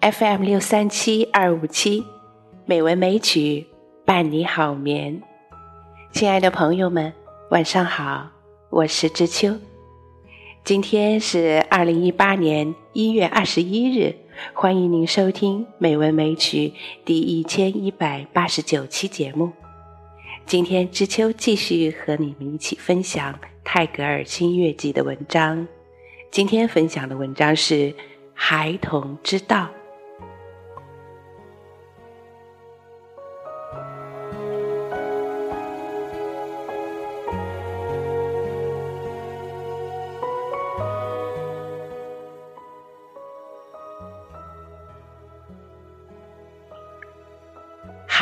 FM 六三七二五七，美文美曲伴你好眠。亲爱的朋友们，晚上好，我是知秋。今天是二零一八年一月二十一日，欢迎您收听《美文美曲》第一千一百八十九期节目。今天知秋继续和你们一起分享泰戈尔新月记的文章。今天分享的文章是《孩童之道》。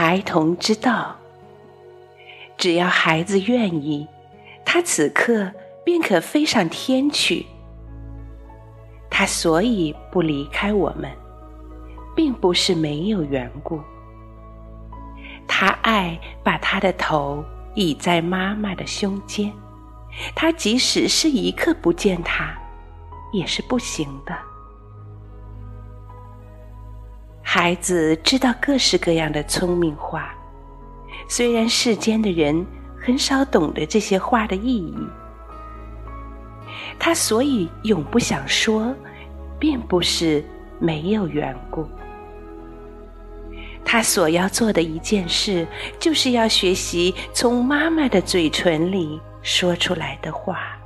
孩童之道，只要孩子愿意，他此刻便可飞上天去。他所以不离开我们，并不是没有缘故。他爱把他的头倚在妈妈的胸间，他即使是一刻不见他，也是不行的。孩子知道各式各样的聪明话，虽然世间的人很少懂得这些话的意义，他所以永不想说，并不是没有缘故。他所要做的一件事，就是要学习从妈妈的嘴唇里说出来的话，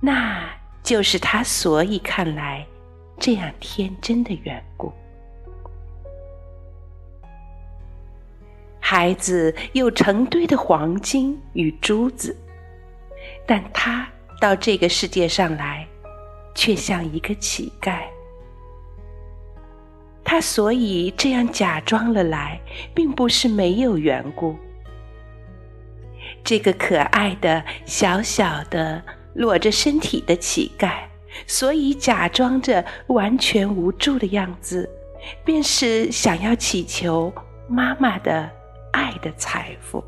那就是他所以看来这样天真的缘故。孩子有成堆的黄金与珠子，但他到这个世界上来，却像一个乞丐。他所以这样假装了来，并不是没有缘故。这个可爱的小小的裸着身体的乞丐，所以假装着完全无助的样子，便是想要祈求妈妈的。爱的财富，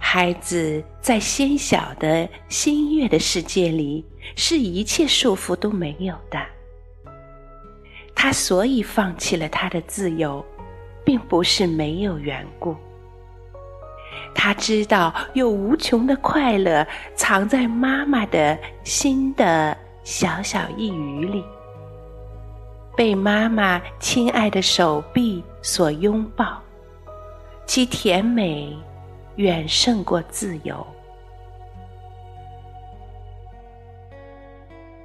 孩子在纤小的新月的世界里，是一切束缚都没有的。他所以放弃了他的自由，并不是没有缘故。他知道有无穷的快乐藏在妈妈的心的小小一隅里。被妈妈亲爱的手臂所拥抱，其甜美远胜过自由。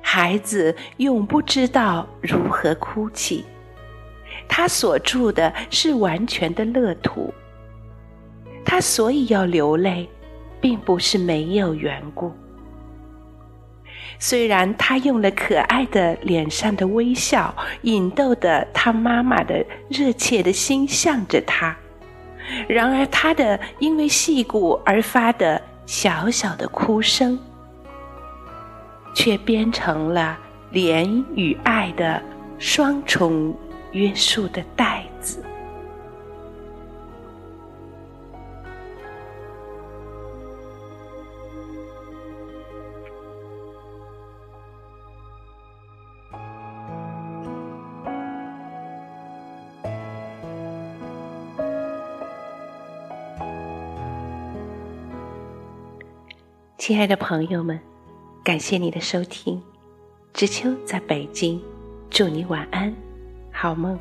孩子永不知道如何哭泣，他所住的是完全的乐土。他所以要流泪，并不是没有缘故。虽然他用了可爱的脸上的微笑，引逗的他妈妈的热切的心向着他，然而他的因为戏骨而发的小小的哭声，却变成了怜与爱的双重约束的带亲爱的朋友们，感谢你的收听，知秋在北京，祝你晚安，好梦。